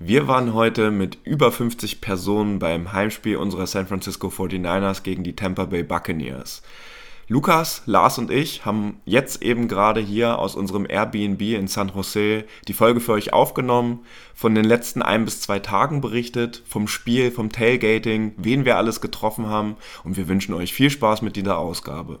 Wir waren heute mit über 50 Personen beim Heimspiel unserer San Francisco 49ers gegen die Tampa Bay Buccaneers. Lukas, Lars und ich haben jetzt eben gerade hier aus unserem Airbnb in San Jose die Folge für euch aufgenommen, von den letzten ein bis zwei Tagen berichtet, vom Spiel, vom Tailgating, wen wir alles getroffen haben und wir wünschen euch viel Spaß mit dieser Ausgabe.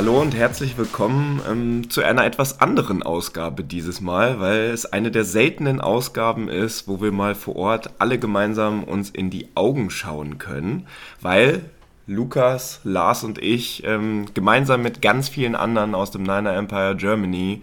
Hallo und herzlich willkommen ähm, zu einer etwas anderen Ausgabe dieses Mal, weil es eine der seltenen Ausgaben ist, wo wir mal vor Ort alle gemeinsam uns in die Augen schauen können, weil Lukas, Lars und ich ähm, gemeinsam mit ganz vielen anderen aus dem Niner Empire Germany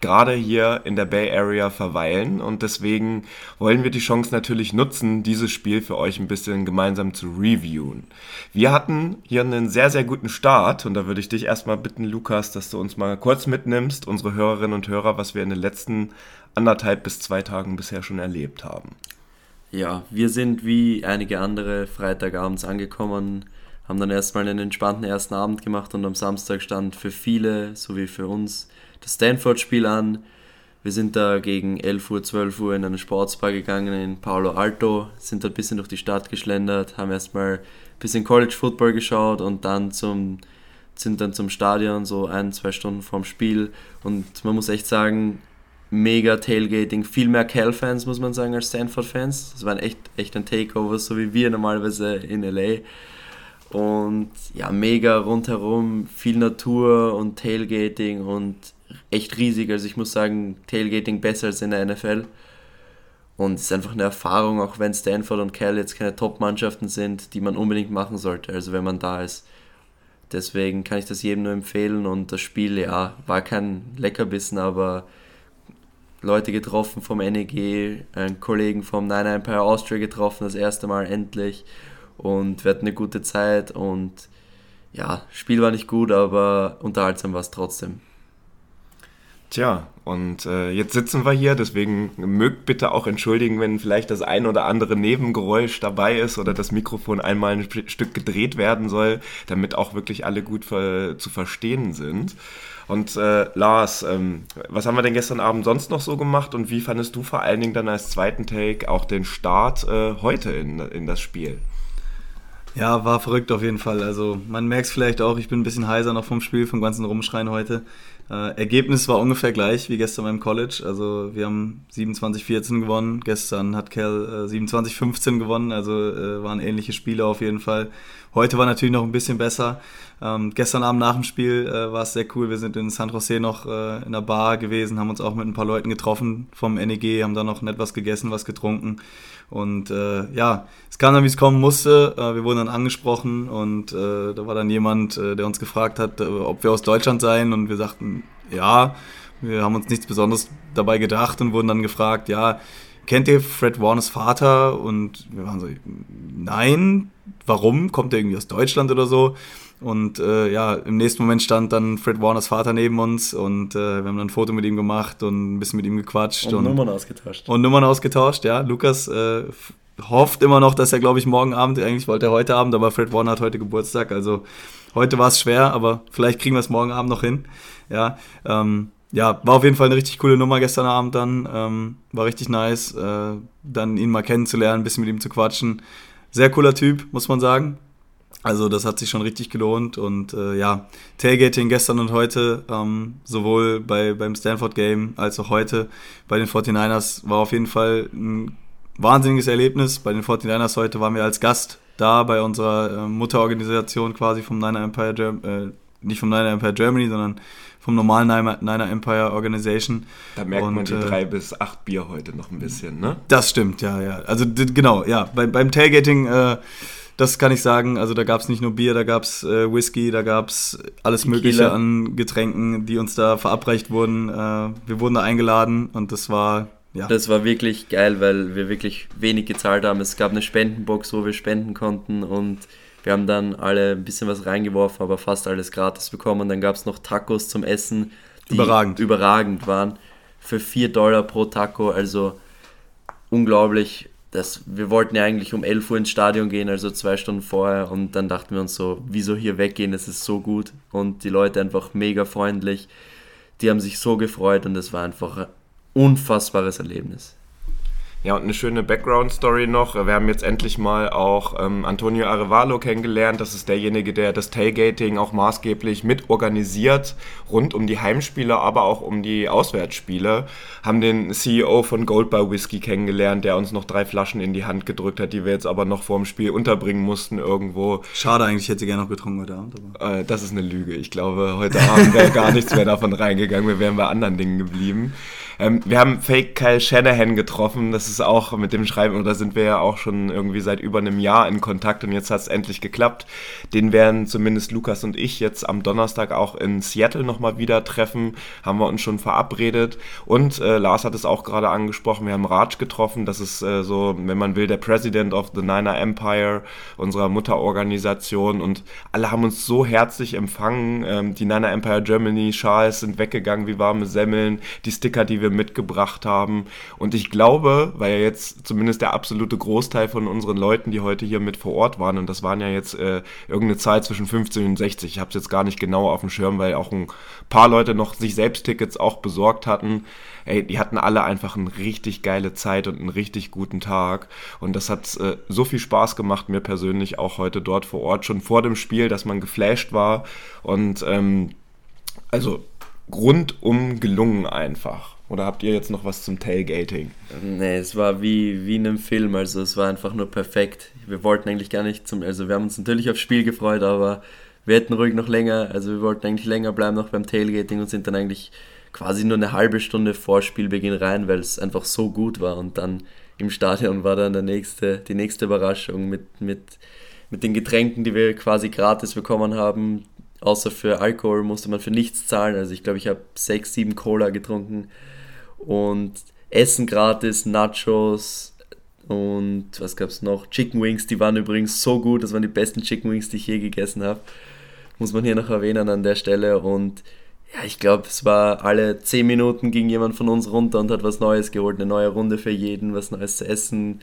gerade hier in der Bay Area verweilen und deswegen wollen wir die Chance natürlich nutzen, dieses Spiel für euch ein bisschen gemeinsam zu reviewen. Wir hatten hier einen sehr, sehr guten Start und da würde ich dich erstmal bitten, Lukas, dass du uns mal kurz mitnimmst, unsere Hörerinnen und Hörer, was wir in den letzten anderthalb bis zwei Tagen bisher schon erlebt haben. Ja, wir sind wie einige andere Freitagabends angekommen, haben dann erstmal einen entspannten ersten Abend gemacht und am Samstag stand für viele, so wie für uns, das Stanford-Spiel an. Wir sind da gegen 11 Uhr, 12 Uhr in einen Sportsbar gegangen in Palo Alto, sind dort ein bisschen durch die Stadt geschlendert, haben erstmal ein bisschen College Football geschaut und dann zum, sind dann zum Stadion, so ein, zwei Stunden vorm Spiel. Und man muss echt sagen, mega Tailgating, viel mehr Cal-Fans, muss man sagen, als Stanford-Fans. Das war echt, echt ein Takeover, so wie wir normalerweise in LA. Und ja, mega rundherum, viel Natur und Tailgating und echt riesig. Also ich muss sagen, Tailgating besser als in der NFL. Und es ist einfach eine Erfahrung, auch wenn Stanford und Cal jetzt keine Top-Mannschaften sind, die man unbedingt machen sollte, also wenn man da ist. Deswegen kann ich das jedem nur empfehlen und das Spiel, ja, war kein Leckerbissen, aber Leute getroffen vom NEG, einen Kollegen vom Nine Empire Austria getroffen, das erste Mal endlich und wir hatten eine gute Zeit und ja, Spiel war nicht gut, aber unterhaltsam war es trotzdem. Tja, und äh, jetzt sitzen wir hier, deswegen mögt bitte auch entschuldigen, wenn vielleicht das ein oder andere Nebengeräusch dabei ist oder das Mikrofon einmal ein Stück gedreht werden soll, damit auch wirklich alle gut ver zu verstehen sind. Und äh, Lars, ähm, was haben wir denn gestern Abend sonst noch so gemacht und wie fandest du vor allen Dingen dann als zweiten Take auch den Start äh, heute in, in das Spiel? Ja, war verrückt auf jeden Fall. Also man merkt es vielleicht auch, ich bin ein bisschen heiser noch vom Spiel, vom ganzen Rumschreien heute. Äh, Ergebnis war ungefähr gleich wie gestern beim College. Also wir haben 27-14 gewonnen. Gestern hat Cal äh, 27-15 gewonnen. Also äh, waren ähnliche Spiele auf jeden Fall. Heute war natürlich noch ein bisschen besser. Ähm, gestern Abend nach dem Spiel äh, war es sehr cool. Wir sind in San Jose noch äh, in der Bar gewesen, haben uns auch mit ein paar Leuten getroffen vom NEG, haben da noch nett was gegessen, was getrunken. Und äh, ja, es kam dann, wie es kommen musste. Äh, wir wurden dann angesprochen und äh, da war dann jemand, äh, der uns gefragt hat, äh, ob wir aus Deutschland seien. Und wir sagten, ja, wir haben uns nichts Besonderes dabei gedacht und wurden dann gefragt, ja, kennt ihr Fred Warners Vater? Und wir waren so, nein, warum? Kommt er irgendwie aus Deutschland oder so? Und äh, ja, im nächsten Moment stand dann Fred Warners Vater neben uns und äh, wir haben dann ein Foto mit ihm gemacht und ein bisschen mit ihm gequatscht. Und, und Nummern ausgetauscht. Und Nummern ausgetauscht, ja. Lukas äh, hofft immer noch, dass er, glaube ich, morgen Abend, eigentlich wollte er heute Abend, aber Fred Warner hat heute Geburtstag. Also heute war es schwer, aber vielleicht kriegen wir es morgen Abend noch hin. Ja, ähm, ja, war auf jeden Fall eine richtig coole Nummer gestern Abend dann. Ähm, war richtig nice, äh, dann ihn mal kennenzulernen, ein bisschen mit ihm zu quatschen. Sehr cooler Typ, muss man sagen. Also das hat sich schon richtig gelohnt und äh, ja, Tailgating gestern und heute, ähm, sowohl bei, beim Stanford Game als auch heute bei den 49ers war auf jeden Fall ein wahnsinniges Erlebnis. Bei den 49ers heute waren wir als Gast da bei unserer äh, Mutterorganisation quasi vom Niner Empire, äh, nicht vom Niner Empire Germany, sondern vom normalen Niner Empire Organization. Da merkt und, man die äh, drei bis acht Bier heute noch ein bisschen, ne? Das stimmt, ja, ja. Also genau, ja. Bei, beim Tailgating äh, das kann ich sagen. Also da gab es nicht nur Bier, da gab es äh, Whisky, da gab es alles Tequila. Mögliche an Getränken, die uns da verabreicht wurden. Äh, wir wurden da eingeladen und das war ja. Das war wirklich geil, weil wir wirklich wenig gezahlt haben. Es gab eine Spendenbox, wo wir spenden konnten und wir haben dann alle ein bisschen was reingeworfen, aber fast alles gratis bekommen. Und dann gab es noch Tacos zum Essen die überragend, überragend waren. Für 4 Dollar pro Taco, also unglaublich. Das, wir wollten ja eigentlich um 11 Uhr ins Stadion gehen, also zwei Stunden vorher. Und dann dachten wir uns so, wieso hier weggehen, es ist so gut. Und die Leute einfach mega freundlich. Die haben sich so gefreut und es war einfach ein unfassbares Erlebnis. Ja, und eine schöne Background-Story noch. Wir haben jetzt endlich mal auch ähm, Antonio Arevalo kennengelernt. Das ist derjenige, der das Tailgating auch maßgeblich mit organisiert, rund um die Heimspiele, aber auch um die Auswärtsspiele. Haben den CEO von Goldbar Whisky kennengelernt, der uns noch drei Flaschen in die Hand gedrückt hat, die wir jetzt aber noch vor dem Spiel unterbringen mussten irgendwo. Schade eigentlich, ich hätte gerne noch getrunken heute Abend. Äh, das ist eine Lüge. Ich glaube, heute Abend wäre gar nichts mehr davon reingegangen. Wir wären bei anderen Dingen geblieben. Ähm, wir haben Fake Kyle Shanahan getroffen. Das ist auch mit dem Schreiben, oder sind wir ja auch schon irgendwie seit über einem Jahr in Kontakt und jetzt hat es endlich geklappt. Den werden zumindest Lukas und ich jetzt am Donnerstag auch in Seattle nochmal wieder treffen. Haben wir uns schon verabredet. Und äh, Lars hat es auch gerade angesprochen, wir haben Raj getroffen. Das ist äh, so, wenn man will, der President of the Niner Empire, unserer Mutterorganisation. Und alle haben uns so herzlich empfangen. Ähm, die Niner Empire Germany Schals sind weggegangen wie warme Semmeln. Die Sticker, die wir mitgebracht haben. Und ich glaube, weil ja jetzt zumindest der absolute Großteil von unseren Leuten, die heute hier mit vor Ort waren, und das waren ja jetzt äh, irgendeine Zahl zwischen 15 und 60, ich habe es jetzt gar nicht genau auf dem Schirm, weil auch ein paar Leute noch sich selbst Tickets auch besorgt hatten. Ey, die hatten alle einfach eine richtig geile Zeit und einen richtig guten Tag. Und das hat äh, so viel Spaß gemacht, mir persönlich auch heute dort vor Ort, schon vor dem Spiel, dass man geflasht war. Und ähm, also rundum gelungen einfach. Oder habt ihr jetzt noch was zum Tailgating? Nee, es war wie, wie in einem Film, also es war einfach nur perfekt. Wir wollten eigentlich gar nicht zum, also wir haben uns natürlich aufs Spiel gefreut, aber wir hätten ruhig noch länger, also wir wollten eigentlich länger bleiben noch beim Tailgating und sind dann eigentlich quasi nur eine halbe Stunde vor Spielbeginn rein, weil es einfach so gut war und dann im Stadion war dann der nächste, die nächste Überraschung mit, mit, mit den Getränken, die wir quasi gratis bekommen haben. Außer für Alkohol musste man für nichts zahlen. Also ich glaube, ich habe sechs, sieben Cola getrunken und Essen gratis, Nachos und was gab es noch? Chicken Wings, die waren übrigens so gut, das waren die besten Chicken Wings, die ich je gegessen habe. Muss man hier noch erwähnen an der Stelle und ja, ich glaube, es war alle 10 Minuten ging jemand von uns runter und hat was Neues geholt, eine neue Runde für jeden, was Neues zu essen.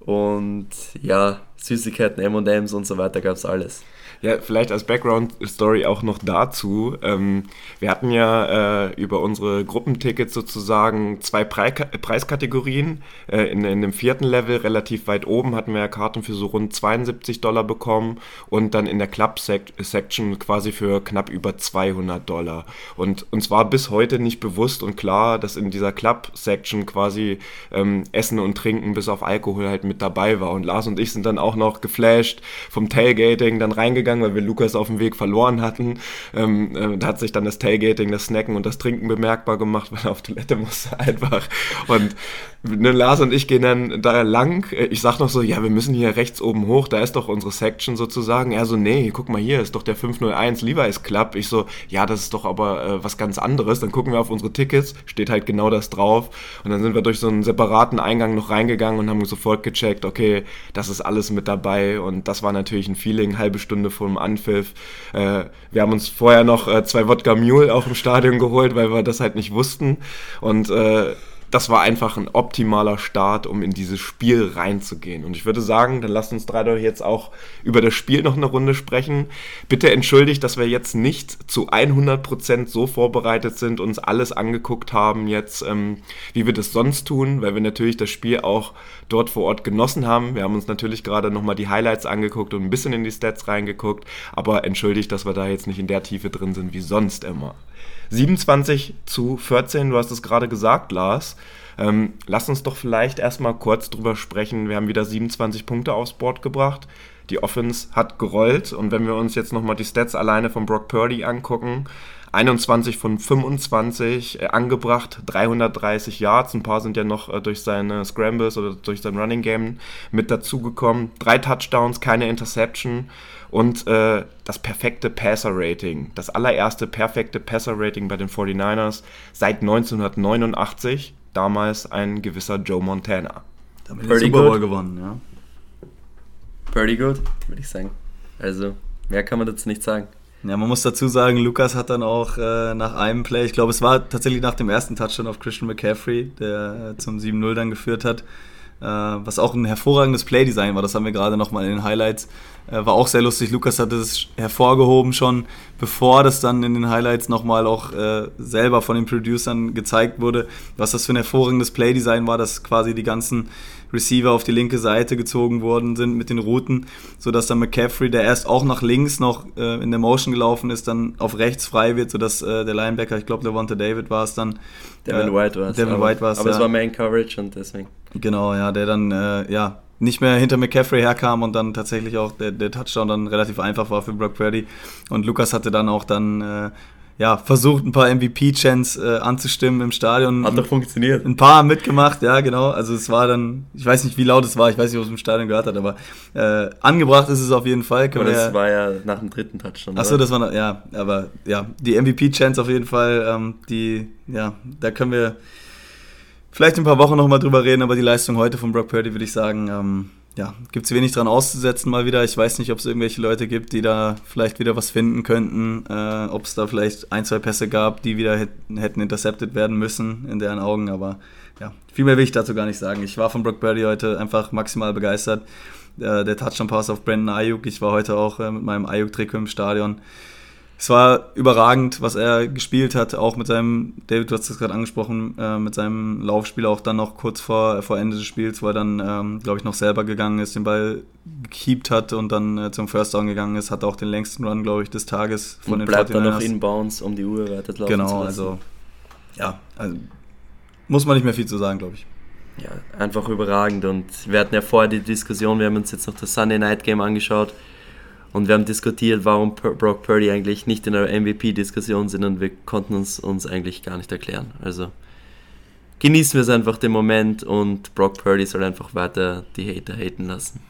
Und ja, Süßigkeiten, MMs und so weiter gab es alles. Ja, vielleicht als Background-Story auch noch dazu. Ähm, wir hatten ja äh, über unsere Gruppentickets sozusagen zwei Pre Preiskategorien. Äh, in, in dem vierten Level, relativ weit oben, hatten wir ja Karten für so rund 72 Dollar bekommen und dann in der Club-Section quasi für knapp über 200 Dollar. Und uns war bis heute nicht bewusst und klar, dass in dieser Club-Section quasi ähm, Essen und Trinken bis auf Alkohol halt mit dabei war. Und Lars und ich sind dann auch noch geflasht vom Tailgating, dann reingegangen gegangen, weil wir Lukas auf dem Weg verloren hatten. Ähm, äh, da hat sich dann das Tailgating, das Snacken und das Trinken bemerkbar gemacht, weil er auf Toilette musste einfach. Und ne, Lars und ich gehen dann da lang. Ich sag noch so, ja, wir müssen hier rechts oben hoch, da ist doch unsere Section sozusagen. Er so, nee, guck mal hier, ist doch der 501 Levi's Club. Ich so, ja, das ist doch aber äh, was ganz anderes. Dann gucken wir auf unsere Tickets, steht halt genau das drauf. Und dann sind wir durch so einen separaten Eingang noch reingegangen und haben sofort gecheckt, okay, das ist alles mit dabei. Und das war natürlich ein Feeling, halbe Stunde vor dem Anpfiff. Äh, wir haben uns vorher noch äh, zwei Wodka Mule auch im Stadion geholt, weil wir das halt nicht wussten. Und äh, das war einfach ein optimaler Start, um in dieses Spiel reinzugehen. Und ich würde sagen, dann lasst uns drei doch jetzt auch über das Spiel noch eine Runde sprechen. Bitte entschuldigt, dass wir jetzt nicht zu 100% so vorbereitet sind, uns alles angeguckt haben jetzt, ähm, wie wir das sonst tun, weil wir natürlich das Spiel auch dort vor Ort genossen haben. Wir haben uns natürlich gerade nochmal die Highlights angeguckt und ein bisschen in die Stats reingeguckt, aber entschuldigt, dass wir da jetzt nicht in der Tiefe drin sind wie sonst immer. 27 zu 14, du hast es gerade gesagt, Lars. Ähm, lass uns doch vielleicht erstmal kurz drüber sprechen. Wir haben wieder 27 Punkte aufs Board gebracht. Die Offense hat gerollt und wenn wir uns jetzt nochmal die Stats alleine von Brock Purdy angucken, 21 von 25 äh, angebracht, 330 Yards. Ein paar sind ja noch äh, durch seine Scrambles oder durch sein Running Game mit dazugekommen. Drei Touchdowns, keine Interception und äh, das perfekte Passer-Rating. Das allererste perfekte Passer-Rating bei den 49ers seit 1989. Damals ein gewisser Joe Montana. Damit Pretty Super Bowl gewonnen, ja. Pretty good, würde ich sagen. Also, mehr kann man dazu nicht sagen. Ja, man muss dazu sagen, Lukas hat dann auch äh, nach einem Play, ich glaube, es war tatsächlich nach dem ersten Touchdown auf Christian McCaffrey, der äh, zum 7-0 dann geführt hat, was auch ein hervorragendes Playdesign war, das haben wir gerade nochmal in den Highlights, äh, war auch sehr lustig. Lukas hat es hervorgehoben schon, bevor das dann in den Highlights nochmal auch äh, selber von den Producern gezeigt wurde, was das für ein hervorragendes Playdesign war, dass quasi die ganzen Receiver auf die linke Seite gezogen worden sind mit den Routen, sodass dann McCaffrey, der erst auch nach links noch äh, in der Motion gelaufen ist, dann auf rechts frei wird, sodass äh, der Linebacker, ich glaube Levante David war es dann. Devin äh, White war es. Devin aber, White war es. Aber ja. es war Main Coverage und deswegen. Genau, ja, der dann, äh, ja, nicht mehr hinter McCaffrey herkam und dann tatsächlich auch der, der Touchdown dann relativ einfach war für Brock Purdy. Und Lukas hatte dann auch dann äh, ja, versucht, ein paar MVP-Chants äh, anzustimmen im Stadion. Hat doch funktioniert. Ein paar mitgemacht, ja, genau. Also es war dann, ich weiß nicht, wie laut es war, ich weiß nicht, ob es im Stadion gehört hat, aber äh, angebracht ist es auf jeden Fall. aber das ja, war ja nach dem dritten Touchdown. Achso, das war noch, ja, aber ja, die MVP-Chants auf jeden Fall, ähm, die, ja, da können wir vielleicht in ein paar Wochen nochmal drüber reden, aber die Leistung heute von Brock Purdy würde ich sagen, ähm, ja, gibt es wenig dran auszusetzen mal wieder. Ich weiß nicht, ob es irgendwelche Leute gibt, die da vielleicht wieder was finden könnten, äh, ob es da vielleicht ein, zwei Pässe gab, die wieder hätten, intercepted werden müssen in deren Augen, aber ja, viel mehr will ich dazu gar nicht sagen. Ich war von Brock Purdy heute einfach maximal begeistert. Äh, der Touchdown-Pass auf Brandon Ayuk, ich war heute auch äh, mit meinem Ayuk-Trikot im Stadion es war überragend, was er gespielt hat, auch mit seinem, David, du hast es gerade angesprochen, äh, mit seinem Laufspiel auch dann noch kurz vor, vor Ende des Spiels, wo er dann, ähm, glaube ich, noch selber gegangen ist, den Ball gekiept hat und dann äh, zum First Down gegangen ist, hat auch den längsten Run, glaube ich, des Tages von und den bleibt dann noch inbounds, um die Uhr weiterlaufen Genau, zu lassen. also ja, also, muss man nicht mehr viel zu sagen, glaube ich. Ja, einfach überragend und wir hatten ja vorher die Diskussion, wir haben uns jetzt noch das Sunday Night Game angeschaut, und wir haben diskutiert, warum Brock Purdy eigentlich nicht in der MVP-Diskussion sind und wir konnten uns, uns eigentlich gar nicht erklären. Also genießen wir es einfach den Moment und Brock Purdy soll einfach weiter die Hater haten lassen.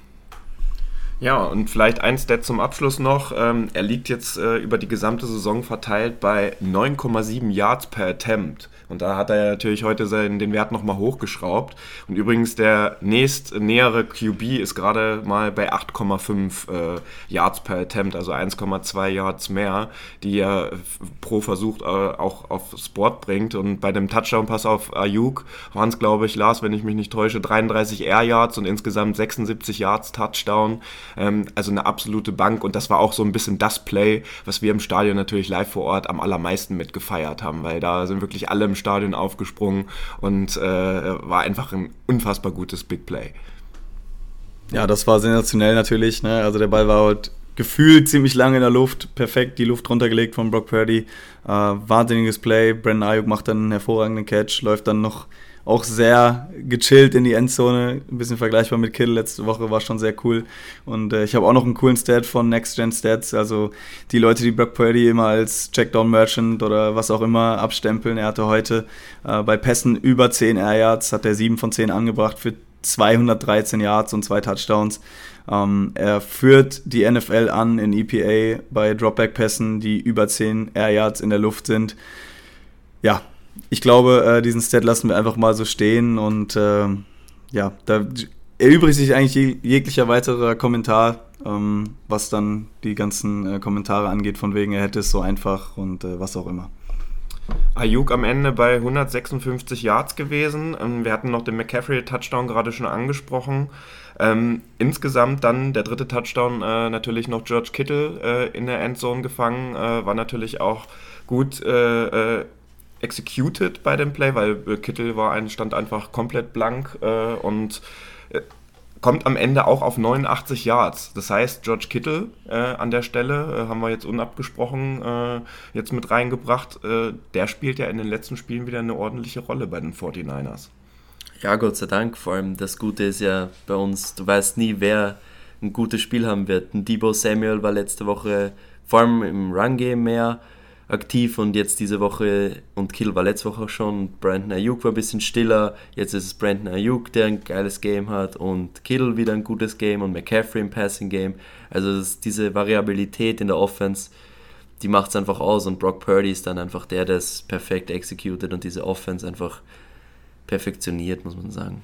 Ja, und vielleicht ein Stat zum Abschluss noch. Ähm, er liegt jetzt äh, über die gesamte Saison verteilt bei 9,7 Yards per Attempt. Und da hat er natürlich heute seinen, den Wert nochmal hochgeschraubt. Und übrigens der nächst nähere QB ist gerade mal bei 8,5 äh, Yards per Attempt, also 1,2 Yards mehr, die er pro Versuch äh, auch auf Sport bringt. Und bei dem Touchdown-Pass auf Ayuk waren es, glaube ich, Lars, wenn ich mich nicht täusche, 33 Air Yards und insgesamt 76 Yards Touchdown. Ähm, also eine absolute Bank. Und das war auch so ein bisschen das Play, was wir im Stadion natürlich live vor Ort am allermeisten mitgefeiert haben, weil da sind wirklich alle im Stadion aufgesprungen und äh, war einfach ein unfassbar gutes Big Play. Ja, das war sensationell natürlich. Ne? Also der Ball war halt gefühlt ziemlich lange in der Luft, perfekt die Luft runtergelegt von Brock Purdy. Äh, wahnsinniges Play. Brandon Ayuk macht dann einen hervorragenden Catch, läuft dann noch auch sehr gechillt in die Endzone. Ein bisschen vergleichbar mit Kittle letzte Woche, war schon sehr cool. Und äh, ich habe auch noch einen coolen Stat von Next Gen Stats. Also die Leute, die Brock Purdy immer als Checkdown Merchant oder was auch immer abstempeln. Er hatte heute äh, bei Pässen über 10 Air Yards, hat er 7 von 10 angebracht für 213 Yards und zwei Touchdowns. Ähm, er führt die NFL an in EPA bei Dropback-Pässen, die über 10 Air Yards in der Luft sind. Ja, ich glaube, äh, diesen Stat lassen wir einfach mal so stehen und äh, ja, da erübrigt sich eigentlich jeglicher weiterer Kommentar, ähm, was dann die ganzen äh, Kommentare angeht, von wegen er hätte es so einfach und äh, was auch immer. Ayuk am Ende bei 156 Yards gewesen. Ähm, wir hatten noch den McCaffrey-Touchdown gerade schon angesprochen. Ähm, insgesamt dann der dritte Touchdown äh, natürlich noch George Kittle äh, in der Endzone gefangen. Äh, war natürlich auch gut äh, executed bei dem Play, weil äh, Kittel war ein, stand einfach komplett blank äh, und äh, kommt am Ende auch auf 89 Yards. Das heißt, George Kittle äh, an der Stelle, äh, haben wir jetzt unabgesprochen äh, jetzt mit reingebracht, der spielt ja in den letzten Spielen wieder eine ordentliche Rolle bei den 49ers. Ja, Gott sei Dank. Vor allem das Gute ist ja bei uns, du weißt nie, wer ein gutes Spiel haben wird. Ein Debo Samuel war letzte Woche vor allem im Run-Game mehr aktiv und jetzt diese Woche und Kill war letzte Woche schon. Brandon Ayuk war ein bisschen stiller. Jetzt ist es Brandon Ayuk, der ein geiles Game hat und Kittle wieder ein gutes Game und McCaffrey im Passing Game. Also diese Variabilität in der Offense, die macht es einfach aus und Brock Purdy ist dann einfach der, der es perfekt executed und diese Offense einfach perfektioniert, muss man sagen.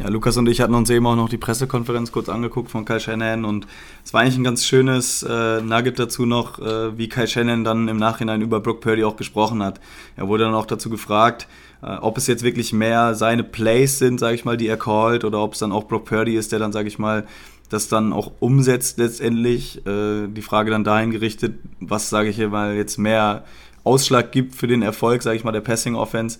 Ja, Lukas und ich hatten uns eben auch noch die Pressekonferenz kurz angeguckt von Kyle Shannon und es war eigentlich ein ganz schönes äh, Nugget dazu noch, äh, wie Kyle Shannon dann im Nachhinein über Brock Purdy auch gesprochen hat. Er wurde dann auch dazu gefragt, äh, ob es jetzt wirklich mehr seine Plays sind, sage ich mal, die er callt oder ob es dann auch Brock Purdy ist, der dann, sage ich mal, das dann auch umsetzt letztendlich. Äh, die Frage dann dahin gerichtet, was, sage ich mal, jetzt mehr Ausschlag gibt für den Erfolg, sage ich mal, der Passing Offense.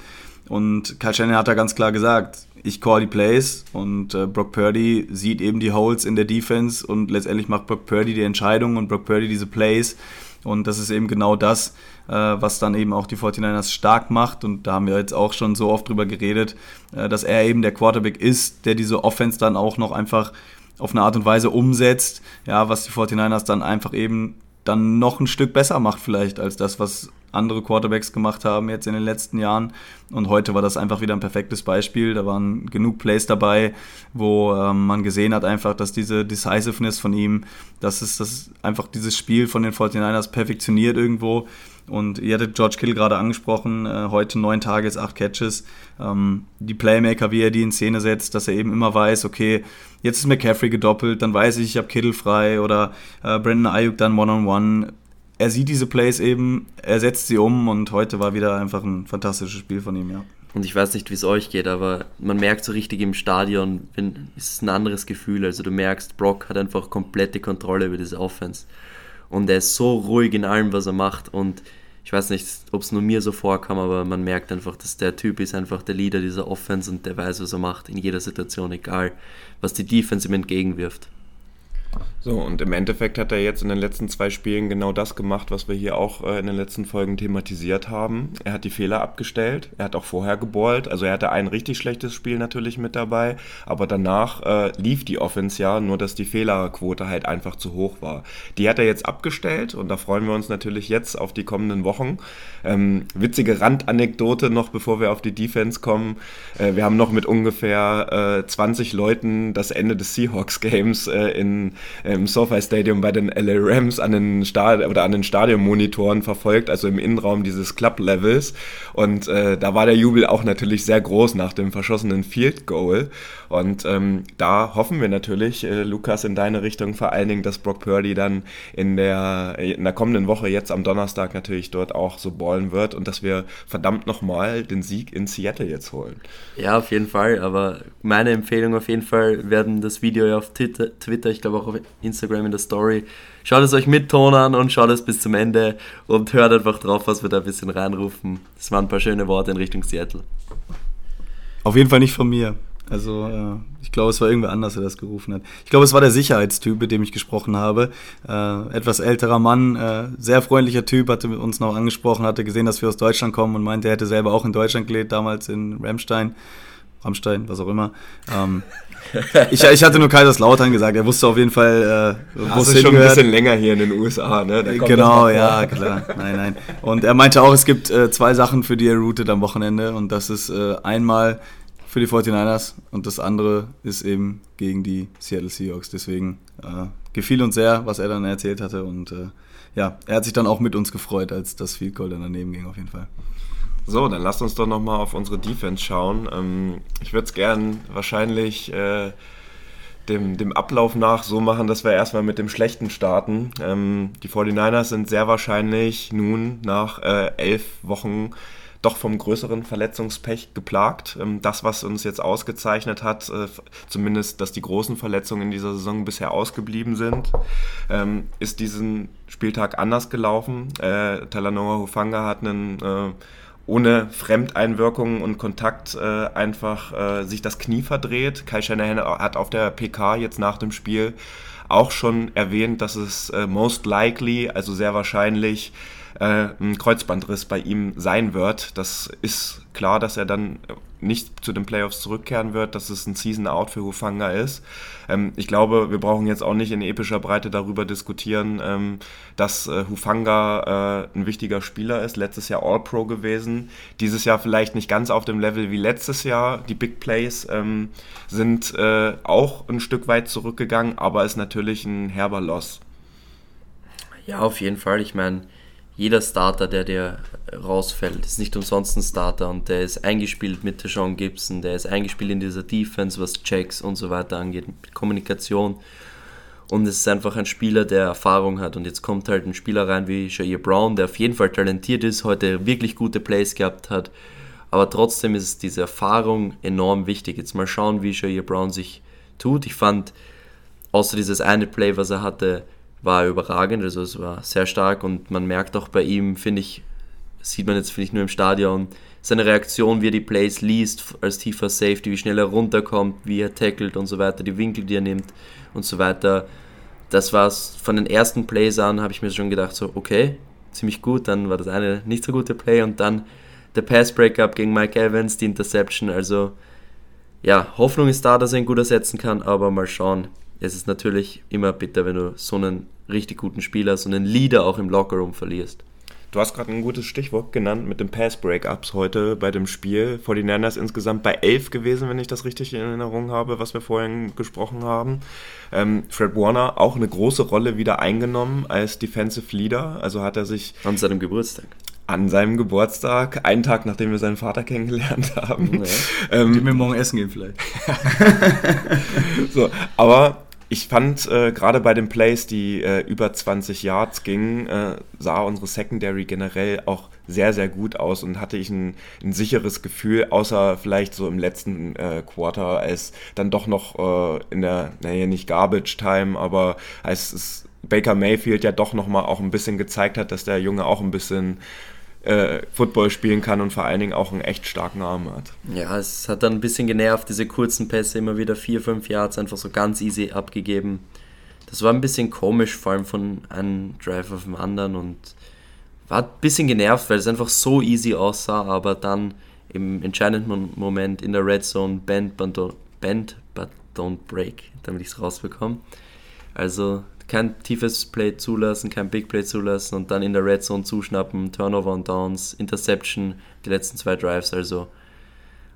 Und Kyle Shannon hat da ganz klar gesagt, ich call die Plays und äh, Brock Purdy sieht eben die Holes in der Defense und letztendlich macht Brock Purdy die Entscheidung und Brock Purdy diese Plays. Und das ist eben genau das, äh, was dann eben auch die 49ers stark macht. Und da haben wir jetzt auch schon so oft drüber geredet, äh, dass er eben der Quarterback ist, der diese Offense dann auch noch einfach auf eine Art und Weise umsetzt, ja, was die 49ers dann einfach eben dann noch ein Stück besser macht vielleicht als das, was andere Quarterbacks gemacht haben jetzt in den letzten Jahren. Und heute war das einfach wieder ein perfektes Beispiel. Da waren genug Plays dabei, wo ähm, man gesehen hat einfach, dass diese Decisiveness von ihm, dass es das einfach dieses Spiel von den 49ers perfektioniert irgendwo. Und ihr hattet George Kittle gerade angesprochen, äh, heute neun Tages, acht Catches. Ähm, die Playmaker, wie er die in Szene setzt, dass er eben immer weiß, okay, jetzt ist McCaffrey gedoppelt, dann weiß ich, ich habe Kittle frei oder äh, Brandon Ayuk dann One-on-One. -on -one. Er sieht diese Plays eben, er setzt sie um und heute war wieder einfach ein fantastisches Spiel von ihm, ja. Und ich weiß nicht, wie es euch geht, aber man merkt so richtig im Stadion, wenn, es ist ein anderes Gefühl. Also du merkst, Brock hat einfach komplette Kontrolle über diese Offense. Und er ist so ruhig in allem, was er macht. Und ich weiß nicht, ob es nur mir so vorkam, aber man merkt einfach, dass der Typ ist einfach der Leader dieser Offense und der weiß, was er macht in jeder Situation, egal was die Defense ihm entgegenwirft. So, und im Endeffekt hat er jetzt in den letzten zwei Spielen genau das gemacht, was wir hier auch äh, in den letzten Folgen thematisiert haben. Er hat die Fehler abgestellt, er hat auch vorher geballt, also er hatte ein richtig schlechtes Spiel natürlich mit dabei, aber danach äh, lief die Offense ja, nur dass die Fehlerquote halt einfach zu hoch war. Die hat er jetzt abgestellt und da freuen wir uns natürlich jetzt auf die kommenden Wochen. Ähm, witzige Randanekdote noch, bevor wir auf die Defense kommen. Äh, wir haben noch mit ungefähr 20 äh, Leuten das Ende des Seahawks-Games äh, in im SoFi Stadium bei den LA Rams an den, Stad oder an den Stadionmonitoren verfolgt, also im Innenraum dieses Club-Levels. Und äh, da war der Jubel auch natürlich sehr groß nach dem verschossenen Field Goal. Und ähm, da hoffen wir natürlich, äh, Lukas, in deine Richtung vor allen Dingen, dass Brock Purdy dann in der, in der kommenden Woche, jetzt am Donnerstag natürlich dort auch so ballen wird und dass wir verdammt nochmal den Sieg in Seattle jetzt holen. Ja, auf jeden Fall. Aber meine Empfehlung auf jeden Fall werden das Video auf Twitter, ich glaube auch auf Instagram in der Story. Schaut es euch mit Ton an und schaut es bis zum Ende und hört einfach drauf, was wir da ein bisschen reinrufen. Das waren ein paar schöne Worte in Richtung Seattle. Auf jeden Fall nicht von mir. Also äh, ich glaube, es war irgendwer anders, der das gerufen hat. Ich glaube, es war der Sicherheitstyp, mit dem ich gesprochen habe. Äh, etwas älterer Mann, äh, sehr freundlicher Typ, hatte uns noch angesprochen, hatte gesehen, dass wir aus Deutschland kommen und meinte, er hätte selber auch in Deutschland gelebt, damals in Ramstein. Rammstein, was auch immer. Ähm, ich, ich, hatte nur Kaiserslautern gesagt, er wusste auf jeden Fall, äh, wo es schon ein bisschen länger hier in den USA, ne? Genau, ja, klar. Nein, nein. Und er meinte auch, es gibt äh, zwei Sachen, für die er routet am Wochenende. Und das ist äh, einmal für die 49ers und das andere ist eben gegen die Seattle Seahawks. Deswegen äh, gefiel uns sehr, was er dann erzählt hatte. Und äh, ja, er hat sich dann auch mit uns gefreut, als das Field Goal dann daneben ging, auf jeden Fall. So, dann lasst uns doch nochmal auf unsere Defense schauen. Ähm, ich würde es gern wahrscheinlich äh, dem, dem Ablauf nach so machen, dass wir erstmal mit dem Schlechten starten. Ähm, die 49ers sind sehr wahrscheinlich nun nach äh, elf Wochen doch vom größeren Verletzungspech geplagt. Ähm, das, was uns jetzt ausgezeichnet hat, äh, zumindest, dass die großen Verletzungen in dieser Saison bisher ausgeblieben sind, ähm, ist diesen Spieltag anders gelaufen. Äh, Talanoa Hufanga hat einen äh, ohne Fremdeinwirkungen und Kontakt äh, einfach äh, sich das Knie verdreht. Kai Shanahan hat auf der PK jetzt nach dem Spiel auch schon erwähnt, dass es äh, most likely, also sehr wahrscheinlich, äh, ein Kreuzbandriss bei ihm sein wird. Das ist klar, dass er dann nicht zu den Playoffs zurückkehren wird, dass es ein Season-Out für Hufanga ist. Ähm, ich glaube, wir brauchen jetzt auch nicht in epischer Breite darüber diskutieren, ähm, dass äh, Hufanga äh, ein wichtiger Spieler ist, letztes Jahr All-Pro gewesen, dieses Jahr vielleicht nicht ganz auf dem Level wie letztes Jahr. Die Big Plays ähm, sind äh, auch ein Stück weit zurückgegangen, aber ist natürlich ein herber Loss. Ja, auf jeden Fall. Ich meine, jeder Starter, der dir rausfällt, ist nicht umsonst ein Starter und der ist eingespielt mit Sean Gibson, der ist eingespielt in dieser Defense, was Checks und so weiter angeht, mit Kommunikation. Und es ist einfach ein Spieler, der Erfahrung hat. Und jetzt kommt halt ein Spieler rein wie Jair Brown, der auf jeden Fall talentiert ist, heute wirklich gute Plays gehabt hat. Aber trotzdem ist diese Erfahrung enorm wichtig. Jetzt mal schauen, wie Jair Brown sich tut. Ich fand, außer dieses eine Play, was er hatte, war überragend, also es war sehr stark und man merkt auch bei ihm, finde ich, sieht man jetzt, finde ich, nur im Stadion, seine Reaktion, wie er die Plays liest als tiefer Safety, wie schnell er runterkommt, wie er tackelt und so weiter, die Winkel, die er nimmt und so weiter. Das war es von den ersten Plays an, habe ich mir schon gedacht, so, okay, ziemlich gut, dann war das eine nicht so gute Play und dann der Pass-Breakup gegen Mike Evans, die Interception, also ja, Hoffnung ist da, dass er ihn gut ersetzen kann, aber mal schauen, es ist natürlich immer bitter, wenn du so einen richtig guten Spieler, so einen Leader auch im Lockerroom verlierst. Du hast gerade ein gutes Stichwort genannt mit den Pass-Breakups heute bei dem Spiel. Vor die Niners insgesamt bei 11 gewesen, wenn ich das richtig in Erinnerung habe, was wir vorhin gesprochen haben. Ähm, Fred Warner auch eine große Rolle wieder eingenommen als Defensive Leader. Also hat er sich. An seinem Geburtstag an seinem Geburtstag, einen Tag nachdem wir seinen Vater kennengelernt haben. Ja. Ähm, Die wir morgen essen gehen vielleicht. so, aber ich fand äh, gerade bei den Plays, die äh, über 20 Yards gingen, äh, sah unsere Secondary generell auch sehr, sehr gut aus und hatte ich ein, ein sicheres Gefühl, außer vielleicht so im letzten äh, Quarter, als dann doch noch äh, in der, naja, nicht Garbage Time, aber als Baker Mayfield ja doch nochmal auch ein bisschen gezeigt hat, dass der Junge auch ein bisschen äh, Football spielen kann und vor allen Dingen auch einen echt starken Arm hat. Ja, es hat dann ein bisschen genervt, diese kurzen Pässe, immer wieder vier, fünf Yards einfach so ganz easy abgegeben. Das war ein bisschen komisch, vor allem von einem Drive auf den anderen und war ein bisschen genervt, weil es einfach so easy aussah, aber dann im entscheidenden Moment in der Red Zone bend, bend but don't break, damit ich es rausbekomme. Also kein tiefes Play zulassen, kein Big Play zulassen und dann in der Red Zone zuschnappen, Turnover und Downs, Interception, die letzten zwei Drives, also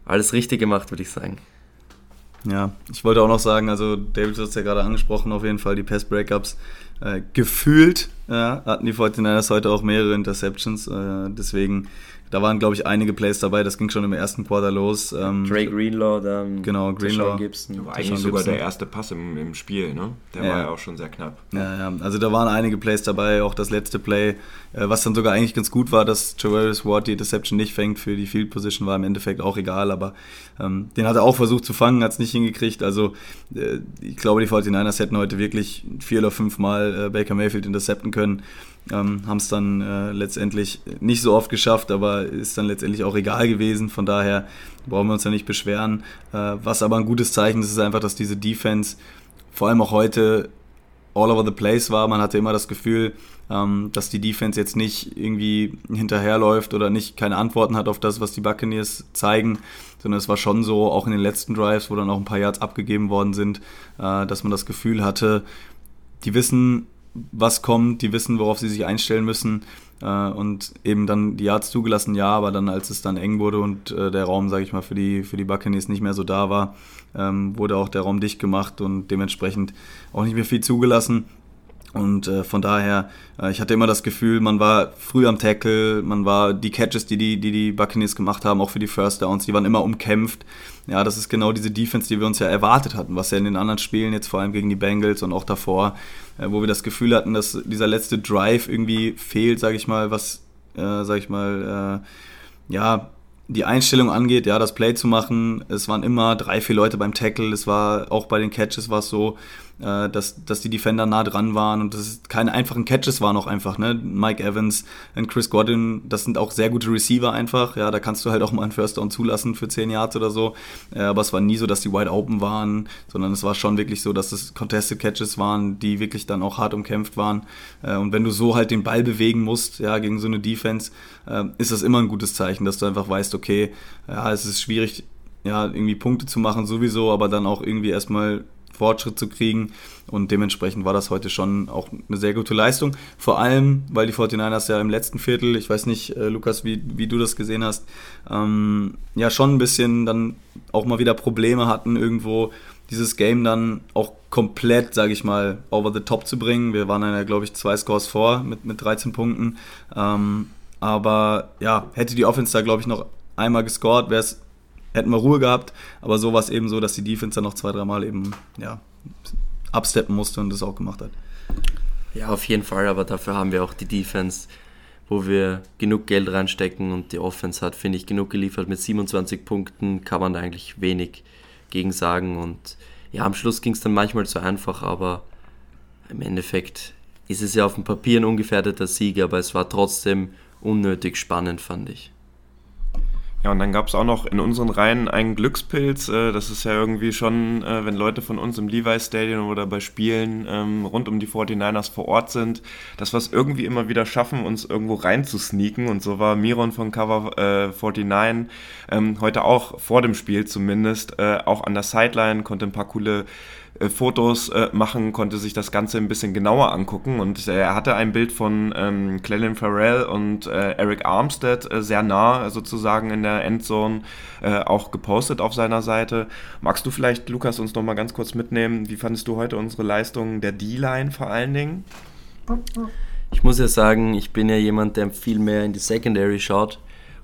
alles richtig gemacht, würde ich sagen. Ja, ich wollte auch noch sagen, also David hat es ja gerade angesprochen, auf jeden Fall die Pass-Breakups. Äh, gefühlt ja, hatten die 49ers heute auch mehrere Interceptions, äh, deswegen da waren, glaube ich, einige Plays dabei. Das ging schon im ersten Quarter los. Ähm, Drake Greenlaw, dann genau, Greenlaw. Gibson. War eigentlich sogar der erste Pass im, im Spiel, ne? Der ja. war ja auch schon sehr knapp. Ja, ja, also da waren einige Plays dabei, auch das letzte Play, äh, was dann sogar eigentlich ganz gut war, dass Javarius Ward die Deception nicht fängt für die Field Position, war im Endeffekt auch egal, aber ähm, den hat er auch versucht zu fangen, hat es nicht hingekriegt. Also äh, ich glaube, die 49ers hätten heute wirklich vier oder fünf Mal äh, Baker Mayfield intercepten können. Ähm, Haben es dann äh, letztendlich nicht so oft geschafft, aber ist dann letztendlich auch egal gewesen. Von daher brauchen wir uns ja nicht beschweren. Äh, was aber ein gutes Zeichen ist, ist einfach, dass diese Defense vor allem auch heute all over the place war. Man hatte immer das Gefühl, ähm, dass die Defense jetzt nicht irgendwie hinterherläuft oder nicht keine Antworten hat auf das, was die Buccaneers zeigen, sondern es war schon so, auch in den letzten Drives, wo dann auch ein paar Yards abgegeben worden sind, äh, dass man das Gefühl hatte, die wissen, was kommt, die wissen, worauf sie sich einstellen müssen äh, und eben dann die Yards zugelassen, ja, aber dann als es dann eng wurde und äh, der Raum, sage ich mal, für die, für die Buccaneers nicht mehr so da war, ähm, wurde auch der Raum dicht gemacht und dementsprechend auch nicht mehr viel zugelassen. Und äh, von daher, äh, ich hatte immer das Gefühl, man war früh am Tackle, man war die Catches, die die, die, die Buccaneers gemacht haben, auch für die First Downs, die waren immer umkämpft. Ja, das ist genau diese Defense, die wir uns ja erwartet hatten, was ja in den anderen Spielen jetzt vor allem gegen die Bengals und auch davor, äh, wo wir das Gefühl hatten, dass dieser letzte Drive irgendwie fehlt, sage ich mal, was, äh, sage ich mal, äh, ja, die Einstellung angeht, ja, das Play zu machen. Es waren immer drei, vier Leute beim Tackle. Es war auch bei den Catches war es so, äh, dass, dass die Defender nah dran waren und dass es keine einfachen Catches waren auch einfach. Ne? Mike Evans und Chris Godwin, das sind auch sehr gute Receiver einfach. Ja, da kannst du halt auch mal einen First Down zulassen für 10 Yards oder so. Äh, aber es war nie so, dass die wide open waren, sondern es war schon wirklich so, dass es Contested Catches waren, die wirklich dann auch hart umkämpft waren. Äh, und wenn du so halt den Ball bewegen musst, ja, gegen so eine Defense, äh, ist das immer ein gutes Zeichen, dass du einfach weißt, okay, ja, es ist schwierig, ja, irgendwie Punkte zu machen sowieso, aber dann auch irgendwie erstmal Fortschritt zu kriegen. Und dementsprechend war das heute schon auch eine sehr gute Leistung. Vor allem, weil die 49ers ja im letzten Viertel, ich weiß nicht, äh, Lukas, wie, wie du das gesehen hast, ähm, ja schon ein bisschen dann auch mal wieder Probleme hatten, irgendwo dieses Game dann auch komplett, sage ich mal, over the top zu bringen. Wir waren dann ja, glaube ich, zwei Scores vor mit, mit 13 Punkten. Ähm, aber ja, hätte die Offense da, glaube ich, noch einmal gescored, wäre es hätten wir Ruhe gehabt, aber so war es eben so, dass die Defense dann noch zwei, dreimal eben ja, absteppen musste und das auch gemacht hat. Ja, auf jeden Fall, aber dafür haben wir auch die Defense, wo wir genug Geld reinstecken und die Offense hat, finde ich, genug geliefert. Mit 27 Punkten kann man da eigentlich wenig gegen sagen und ja, am Schluss ging es dann manchmal zu einfach, aber im Endeffekt ist es ja auf dem Papier ein ungefährdeter Sieg, aber es war trotzdem unnötig spannend, fand ich. Ja, und dann gab es auch noch in unseren Reihen einen Glückspilz. Äh, das ist ja irgendwie schon, äh, wenn Leute von uns im Levi's Stadium oder bei Spielen ähm, rund um die 49ers vor Ort sind, dass wir es irgendwie immer wieder schaffen, uns irgendwo reinzusneaken. Und so war Miron von Cover äh, 49 ähm, heute auch vor dem Spiel zumindest, äh, auch an der Sideline, konnte ein paar coole äh, Fotos äh, machen, konnte sich das Ganze ein bisschen genauer angucken und äh, er hatte ein Bild von ähm, Clelin Farrell und äh, Eric Armstead äh, sehr nah sozusagen in der Endzone auch gepostet auf seiner Seite. Magst du vielleicht, Lukas, uns noch mal ganz kurz mitnehmen? Wie fandest du heute unsere Leistung der D-Line vor allen Dingen? Ich muss ja sagen, ich bin ja jemand, der viel mehr in die Secondary schaut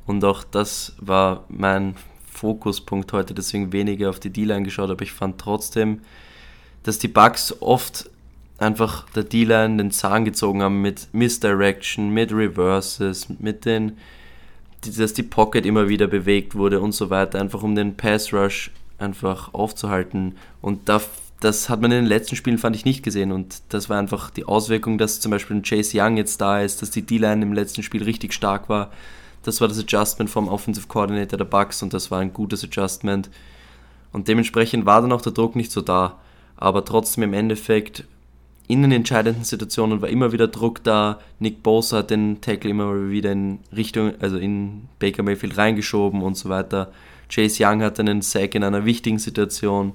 und auch das war mein Fokuspunkt heute, deswegen weniger auf die D-Line geschaut, aber ich fand trotzdem, dass die Bugs oft einfach der D-Line den Zahn gezogen haben mit Misdirection, mit Reverses, mit den, dass die Pocket immer wieder bewegt wurde und so weiter, einfach um den Pass Rush einfach aufzuhalten. Und da, das hat man in den letzten Spielen, fand ich, nicht gesehen. Und das war einfach die Auswirkung, dass zum Beispiel ein Chase Young jetzt da ist, dass die D-Line im letzten Spiel richtig stark war. Das war das Adjustment vom Offensive Coordinator der Bucks und das war ein gutes Adjustment. Und dementsprechend war dann auch der Druck nicht so da aber trotzdem im Endeffekt in den entscheidenden Situationen war immer wieder Druck da. Nick Bosa hat den Tackle immer wieder in Richtung, also in Baker Mayfield reingeschoben und so weiter. Chase Young hatte einen Sack in einer wichtigen Situation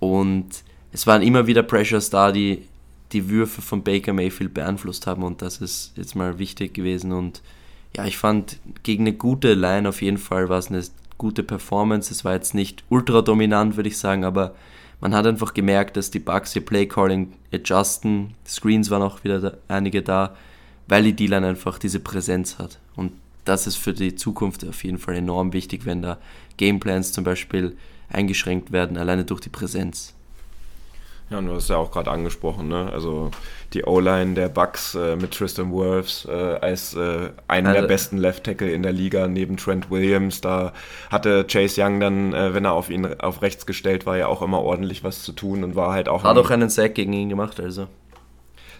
und es waren immer wieder Pressures da, die die Würfe von Baker Mayfield beeinflusst haben und das ist jetzt mal wichtig gewesen und ja, ich fand gegen eine gute Line auf jeden Fall war es eine gute Performance. Es war jetzt nicht ultra dominant, würde ich sagen, aber man hat einfach gemerkt, dass die Bugs ihr Playcalling adjusten. Screens waren auch wieder da, einige da, weil die D-Line einfach diese Präsenz hat. Und das ist für die Zukunft auf jeden Fall enorm wichtig, wenn da Gameplans zum Beispiel eingeschränkt werden, alleine durch die Präsenz. Ja, und du hast ja auch gerade angesprochen, ne? Also die O-Line der Bucks äh, mit Tristan Wirfs äh, als äh, einen also, der besten Left Tackle in der Liga neben Trent Williams. Da hatte Chase Young dann, äh, wenn er auf ihn auf rechts gestellt war, ja auch immer ordentlich was zu tun und war halt auch. Hat auch einen Sack gegen ihn gemacht, also.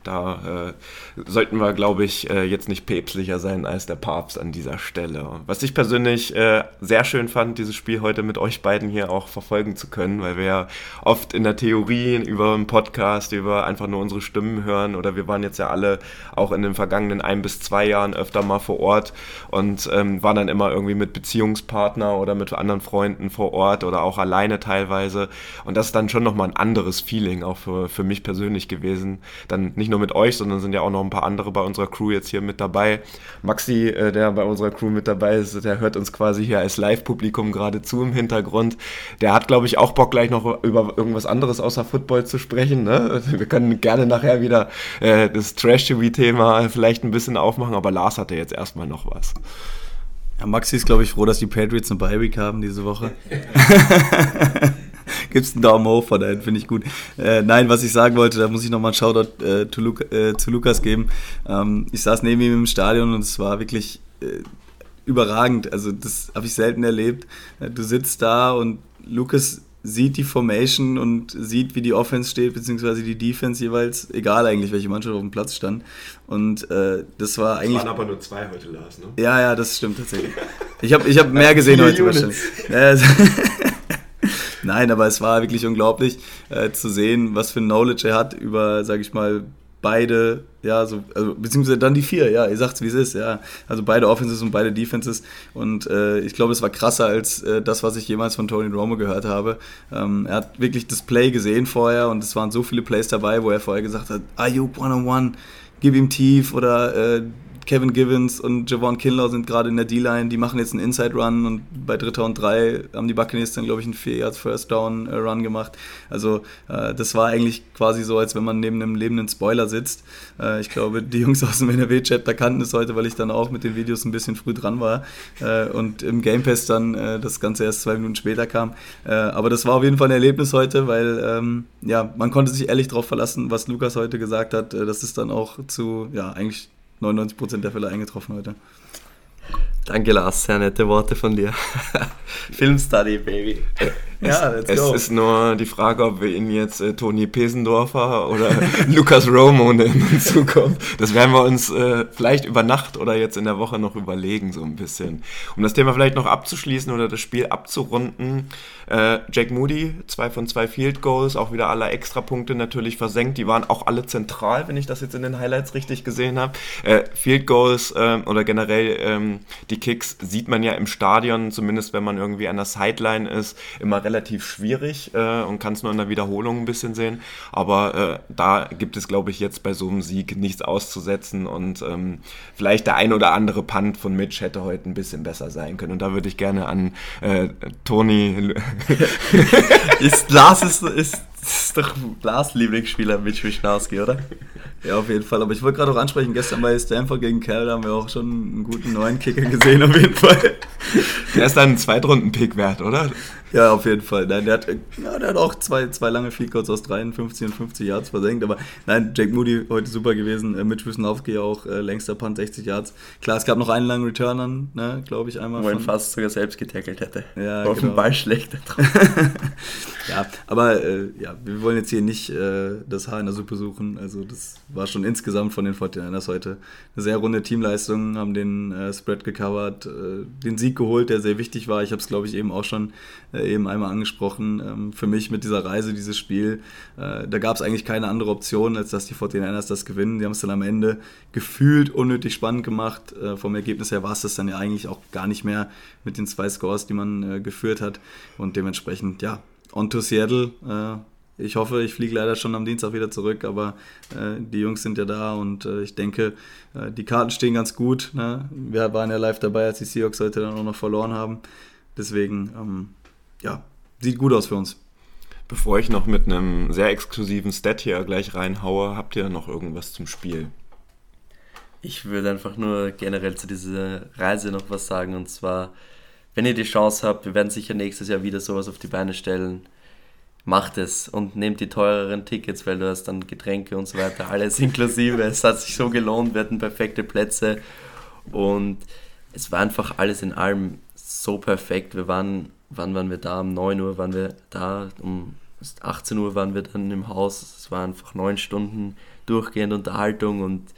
Da äh, sollten wir, glaube ich, äh, jetzt nicht päpstlicher sein als der Papst an dieser Stelle. Was ich persönlich äh, sehr schön fand, dieses Spiel heute mit euch beiden hier auch verfolgen zu können, weil wir ja oft in der Theorie über einen Podcast, über einfach nur unsere Stimmen hören oder wir waren jetzt ja alle auch in den vergangenen ein bis zwei Jahren öfter mal vor Ort und ähm, waren dann immer irgendwie mit Beziehungspartner oder mit anderen Freunden vor Ort oder auch alleine teilweise. Und das ist dann schon nochmal ein anderes Feeling, auch für, für mich persönlich gewesen. Dann nicht nur nur mit euch, sondern sind ja auch noch ein paar andere bei unserer Crew jetzt hier mit dabei. Maxi, äh, der bei unserer Crew mit dabei ist, der hört uns quasi hier als Live-Publikum gerade zu im Hintergrund. Der hat, glaube ich, auch Bock, gleich noch über irgendwas anderes außer Football zu sprechen. Ne? Wir können gerne nachher wieder äh, das Trash-TV-Thema vielleicht ein bisschen aufmachen, aber Lars hatte jetzt erstmal noch was. Ja, Maxi ist, glaube ich, froh, dass die Patriots eine Bye-Week haben diese Woche. Gibt's einen Daumen hoch von dahin, finde ich gut. Äh, nein, was ich sagen wollte, da muss ich nochmal einen Shoutout äh, zu, Lu äh, zu, Lukas geben. Ähm, ich saß neben ihm im Stadion und es war wirklich äh, überragend. Also das habe ich selten erlebt. Äh, du sitzt da und Lukas sieht die Formation und sieht, wie die Offense steht, beziehungsweise die Defense jeweils, egal eigentlich, welche Mannschaft auf dem Platz stand. Und äh, das war eigentlich. Es waren aber nur zwei heute, Lars, ne? Ja, ja, das stimmt tatsächlich. Ich habe ich hab mehr gesehen heute wahrscheinlich. Nein, aber es war wirklich unglaublich äh, zu sehen, was für ein Knowledge er hat über, sage ich mal, beide, ja, so, also, beziehungsweise dann die vier, ja, ihr sagt's, wie es ist, ja. Also beide Offenses und beide Defenses. Und äh, ich glaube, es war krasser als äh, das, was ich jemals von Tony Romo gehört habe. Ähm, er hat wirklich das Play gesehen vorher und es waren so viele Plays dabei, wo er vorher gesagt hat, Ayuk one on one, gib ihm tief oder äh, Kevin Givens und Javon Kinlaw sind gerade in der D-Line, die machen jetzt einen Inside-Run und bei Dritter und Drei haben die Buccaneers dann, glaube ich, einen 4 Yards First Down Run gemacht. Also äh, das war eigentlich quasi so, als wenn man neben einem lebenden Spoiler sitzt. Äh, ich glaube, die Jungs aus dem NRW-Chat, da kannten es heute, weil ich dann auch mit den Videos ein bisschen früh dran war äh, und im Game Pass dann äh, das Ganze erst zwei Minuten später kam. Äh, aber das war auf jeden Fall ein Erlebnis heute, weil ähm, ja, man konnte sich ehrlich darauf verlassen, was Lukas heute gesagt hat. Äh, das ist dann auch zu, ja, eigentlich 99% der Fälle eingetroffen heute. Danke, Lars, sehr nette Worte von dir. Filmstudy, Baby. Ja, let's es go. ist nur die Frage, ob wir ihn jetzt äh, Toni Pesendorfer oder Lukas Romo nennen in Zukunft. Das werden wir uns äh, vielleicht über Nacht oder jetzt in der Woche noch überlegen, so ein bisschen. Um das Thema vielleicht noch abzuschließen oder das Spiel abzurunden. Äh, Jack Moody, zwei von zwei Field Goals, auch wieder alle Extrapunkte natürlich versenkt. Die waren auch alle zentral, wenn ich das jetzt in den Highlights richtig gesehen habe. Äh, Field Goals ähm, oder generell die Kicks sieht man ja im Stadion, zumindest wenn man irgendwie an der Sideline ist, immer relativ schwierig äh, und kann es nur in der Wiederholung ein bisschen sehen. Aber äh, da gibt es, glaube ich, jetzt bei so einem Sieg nichts auszusetzen und ähm, vielleicht der ein oder andere Punt von Mitch hätte heute ein bisschen besser sein können. Und da würde ich gerne an äh, Toni. ist Lars ist, ist, ist doch Lars Lieblingsspieler Mitch Wischnowski, oder? Ja, auf jeden Fall. Aber ich wollte gerade auch ansprechen, gestern bei Stanford gegen Cal, da haben wir auch schon einen guten neuen Kicker gesehen, auf jeden Fall. Der ist dann ein Zweitrunden-Pick wert, oder? Ja, auf jeden Fall. Nein, der hat, ja, der hat auch zwei, zwei lange Field Goals aus 53 und 50 Yards versenkt. Aber nein, Jake Moody heute super gewesen. Äh, Mitch Wissenowski auch äh, längster Punt 60 Yards. Klar, es gab noch einen langen Returnern, ne, glaube ich einmal. Wo er fast sogar selbst getackelt hätte. Ja, Auf genau. den Ball schlechter drauf. ja, aber äh, ja, wir wollen jetzt hier nicht äh, das Haar in der Suppe suchen. Also das war schon insgesamt von den 49ers heute eine sehr runde Teamleistung. Haben den äh, Spread gecovert, äh, den Sieg geholt, der sehr wichtig war. Ich habe es, glaube ich, eben auch schon eben einmal angesprochen. Ähm, für mich mit dieser Reise, dieses Spiel, äh, da gab es eigentlich keine andere Option, als dass die 49ers das gewinnen. Die haben es dann am Ende gefühlt unnötig spannend gemacht. Äh, vom Ergebnis her war es das dann ja eigentlich auch gar nicht mehr mit den zwei Scores, die man geführt hat. Und dementsprechend, ja, on to Seattle. Ich hoffe, ich fliege leider schon am Dienstag wieder zurück, aber äh, die Jungs sind ja da und äh, ich denke, äh, die Karten stehen ganz gut. Ne? Wir waren ja live dabei, als die Seahawks heute dann auch noch verloren haben. Deswegen, ähm, ja, sieht gut aus für uns. Bevor ich noch mit einem sehr exklusiven Stat hier gleich reinhaue, habt ihr noch irgendwas zum Spiel? Ich würde einfach nur generell zu dieser Reise noch was sagen und zwar, wenn ihr die Chance habt, wir werden sicher nächstes Jahr wieder sowas auf die Beine stellen. Macht es und nehmt die teureren Tickets, weil du hast dann Getränke und so weiter, alles inklusive. es hat sich so gelohnt, wir hatten perfekte Plätze und es war einfach alles in allem so perfekt. Wir waren wann waren wir da? Um 9 Uhr waren wir da, um 18 Uhr waren wir dann im Haus. Es war einfach neun Stunden durchgehend Unterhaltung und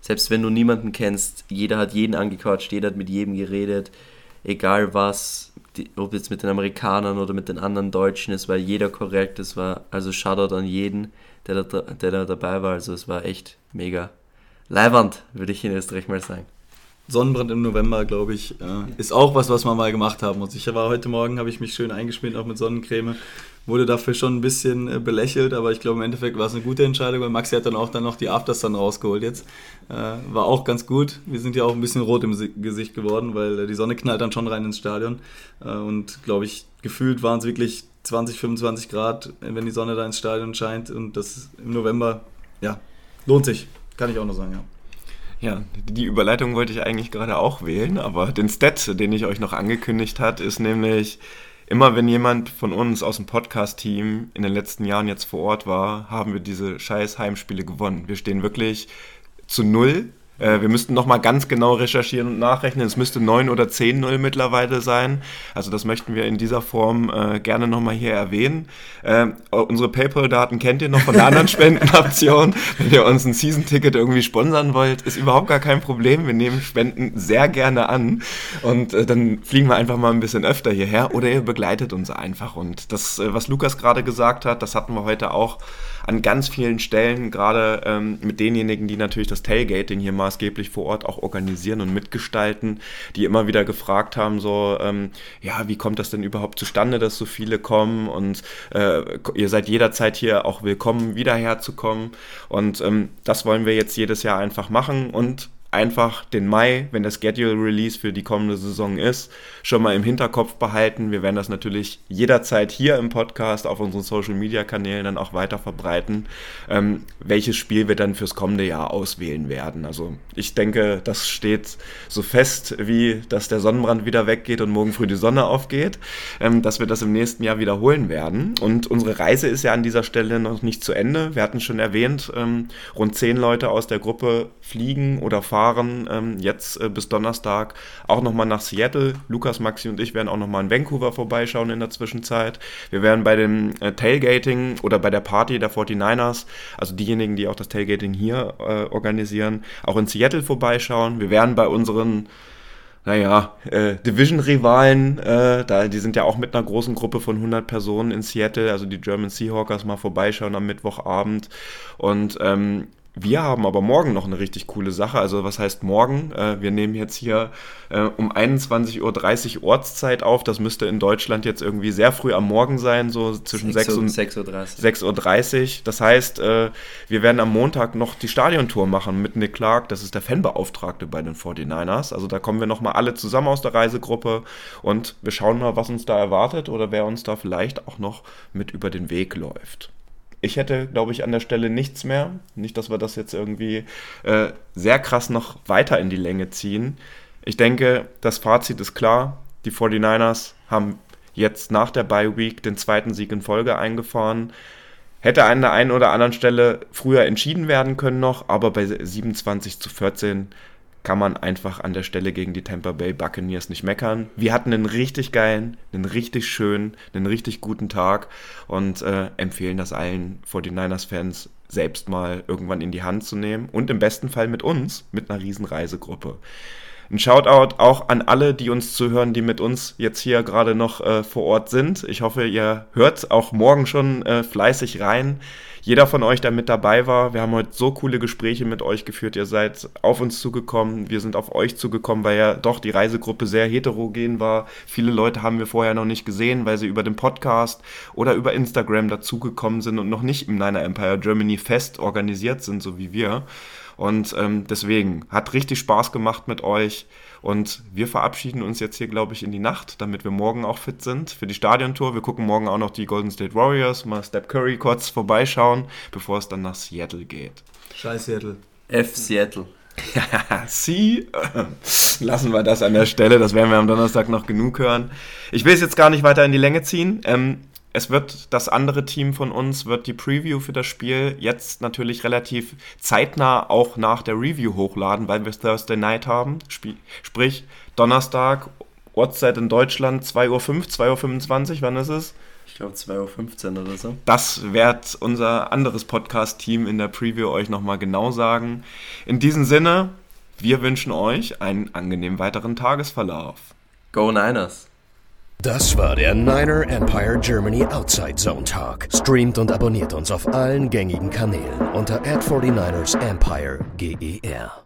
selbst wenn du niemanden kennst, jeder hat jeden angequatscht, jeder hat mit jedem geredet, egal was, die, ob jetzt mit den Amerikanern oder mit den anderen Deutschen, es war jeder korrekt, es war also Shoutout an jeden, der da, der da dabei war, also es war echt mega. Leiwand, würde ich in Österreich mal sagen. Sonnenbrand im November, glaube ich, äh, ist auch was, was man mal gemacht haben muss. Ich war heute Morgen, habe ich mich schön eingeschmiert, auch mit Sonnencreme. Wurde dafür schon ein bisschen äh, belächelt, aber ich glaube im Endeffekt war es eine gute Entscheidung, weil Maxi hat dann auch dann noch die Aftersun rausgeholt jetzt. Äh, war auch ganz gut. Wir sind ja auch ein bisschen rot im Gesicht geworden, weil äh, die Sonne knallt dann schon rein ins Stadion. Äh, und glaube ich, gefühlt waren es wirklich 20, 25 Grad, wenn die Sonne da ins Stadion scheint. Und das im November, ja, lohnt sich. Kann ich auch noch sagen, ja. Ja, die Überleitung wollte ich eigentlich gerade auch wählen, aber den Stat, den ich euch noch angekündigt hat, ist nämlich immer wenn jemand von uns aus dem Podcast-Team in den letzten Jahren jetzt vor Ort war, haben wir diese scheiß Heimspiele gewonnen. Wir stehen wirklich zu null äh, wir müssten nochmal ganz genau recherchieren und nachrechnen. Es müsste 9 oder 10-0 mittlerweile sein. Also das möchten wir in dieser Form äh, gerne nochmal hier erwähnen. Äh, unsere PayPal-Daten kennt ihr noch von der anderen Spendenoption. Wenn ihr uns ein Season-Ticket irgendwie sponsern wollt, ist überhaupt gar kein Problem. Wir nehmen Spenden sehr gerne an. Und äh, dann fliegen wir einfach mal ein bisschen öfter hierher. Oder ihr begleitet uns einfach. Und das, äh, was Lukas gerade gesagt hat, das hatten wir heute auch an ganz vielen Stellen, gerade ähm, mit denjenigen, die natürlich das Tailgating hier maßgeblich vor Ort auch organisieren und mitgestalten, die immer wieder gefragt haben, so, ähm, ja, wie kommt das denn überhaupt zustande, dass so viele kommen? Und äh, ihr seid jederzeit hier auch willkommen, wieder herzukommen. Und ähm, das wollen wir jetzt jedes Jahr einfach machen. Und einfach den Mai, wenn der Schedule Release für die kommende Saison ist, schon mal im Hinterkopf behalten. Wir werden das natürlich jederzeit hier im Podcast auf unseren Social Media Kanälen dann auch weiter verbreiten, ähm, welches Spiel wir dann fürs kommende Jahr auswählen werden. Also ich denke, das steht so fest, wie dass der Sonnenbrand wieder weggeht und morgen früh die Sonne aufgeht, ähm, dass wir das im nächsten Jahr wiederholen werden. Und unsere Reise ist ja an dieser Stelle noch nicht zu Ende. Wir hatten schon erwähnt, ähm, rund zehn Leute aus der Gruppe fliegen oder fahren ähm, jetzt äh, bis Donnerstag auch nochmal nach Seattle. Lukas, Maxi und ich werden auch nochmal in Vancouver vorbeischauen in der Zwischenzeit. Wir werden bei dem äh, Tailgating oder bei der Party der 49ers, also diejenigen, die auch das Tailgating hier äh, organisieren, auch in Seattle vorbeischauen. Wir werden bei unseren naja, äh, Division-Rivalen, äh, da, die sind ja auch mit einer großen Gruppe von 100 Personen in Seattle, also die German Seahawkers, mal vorbeischauen am Mittwochabend. Und ähm, wir haben aber morgen noch eine richtig coole Sache. Also was heißt morgen? Äh, wir nehmen jetzt hier äh, um 21.30 Uhr Ortszeit auf. Das müsste in Deutschland jetzt irgendwie sehr früh am Morgen sein, so zwischen 6, 6 und 6.30 Uhr. 6.30 Uhr. Das heißt, äh, wir werden am Montag noch die Stadiontour machen mit Nick Clark. Das ist der Fanbeauftragte bei den 49ers. Also da kommen wir nochmal alle zusammen aus der Reisegruppe und wir schauen mal, was uns da erwartet oder wer uns da vielleicht auch noch mit über den Weg läuft. Ich hätte, glaube ich, an der Stelle nichts mehr. Nicht, dass wir das jetzt irgendwie äh, sehr krass noch weiter in die Länge ziehen. Ich denke, das Fazit ist klar. Die 49ers haben jetzt nach der Bye Week den zweiten Sieg in Folge eingefahren. Hätte an der einen oder anderen Stelle früher entschieden werden können noch, aber bei 27 zu 14 kann man einfach an der Stelle gegen die Tampa Bay Buccaneers nicht meckern. Wir hatten einen richtig geilen, einen richtig schönen, einen richtig guten Tag und äh, empfehlen das allen 49ers-Fans selbst mal irgendwann in die Hand zu nehmen und im besten Fall mit uns, mit einer riesen Reisegruppe. Ein Shoutout auch an alle, die uns zuhören, die mit uns jetzt hier gerade noch äh, vor Ort sind. Ich hoffe, ihr hört auch morgen schon äh, fleißig rein jeder von euch, der mit dabei war. Wir haben heute so coole Gespräche mit euch geführt. Ihr seid auf uns zugekommen. Wir sind auf euch zugekommen, weil ja doch die Reisegruppe sehr heterogen war. Viele Leute haben wir vorher noch nicht gesehen, weil sie über den Podcast oder über Instagram dazugekommen sind und noch nicht im Niner Empire Germany fest organisiert sind, so wie wir. Und ähm, deswegen hat richtig Spaß gemacht mit euch. Und wir verabschieden uns jetzt hier, glaube ich, in die Nacht, damit wir morgen auch fit sind für die Stadiontour. Wir gucken morgen auch noch die Golden State Warriors, mal Step Curry kurz vorbeischauen, bevor es dann nach Seattle geht. Scheiß Seattle. F Seattle. Ja, sie. Lassen wir das an der Stelle. Das werden wir am Donnerstag noch genug hören. Ich will es jetzt gar nicht weiter in die Länge ziehen. Ähm, es wird das andere Team von uns wird die Preview für das Spiel jetzt natürlich relativ zeitnah auch nach der Review hochladen, weil wir Thursday Night haben. Sprich, Donnerstag, Ortszeit in Deutschland, 2.05 Uhr, 2.25 Uhr, wann ist es? Ich glaube 2.15 Uhr oder so. Das wird unser anderes Podcast-Team in der Preview euch nochmal genau sagen. In diesem Sinne, wir wünschen euch einen angenehmen weiteren Tagesverlauf. Go Niners! Das war der Niner Empire Germany Outside Zone Talk. Streamt und abonniert uns auf allen gängigen Kanälen unter ad 49 ersempire GER.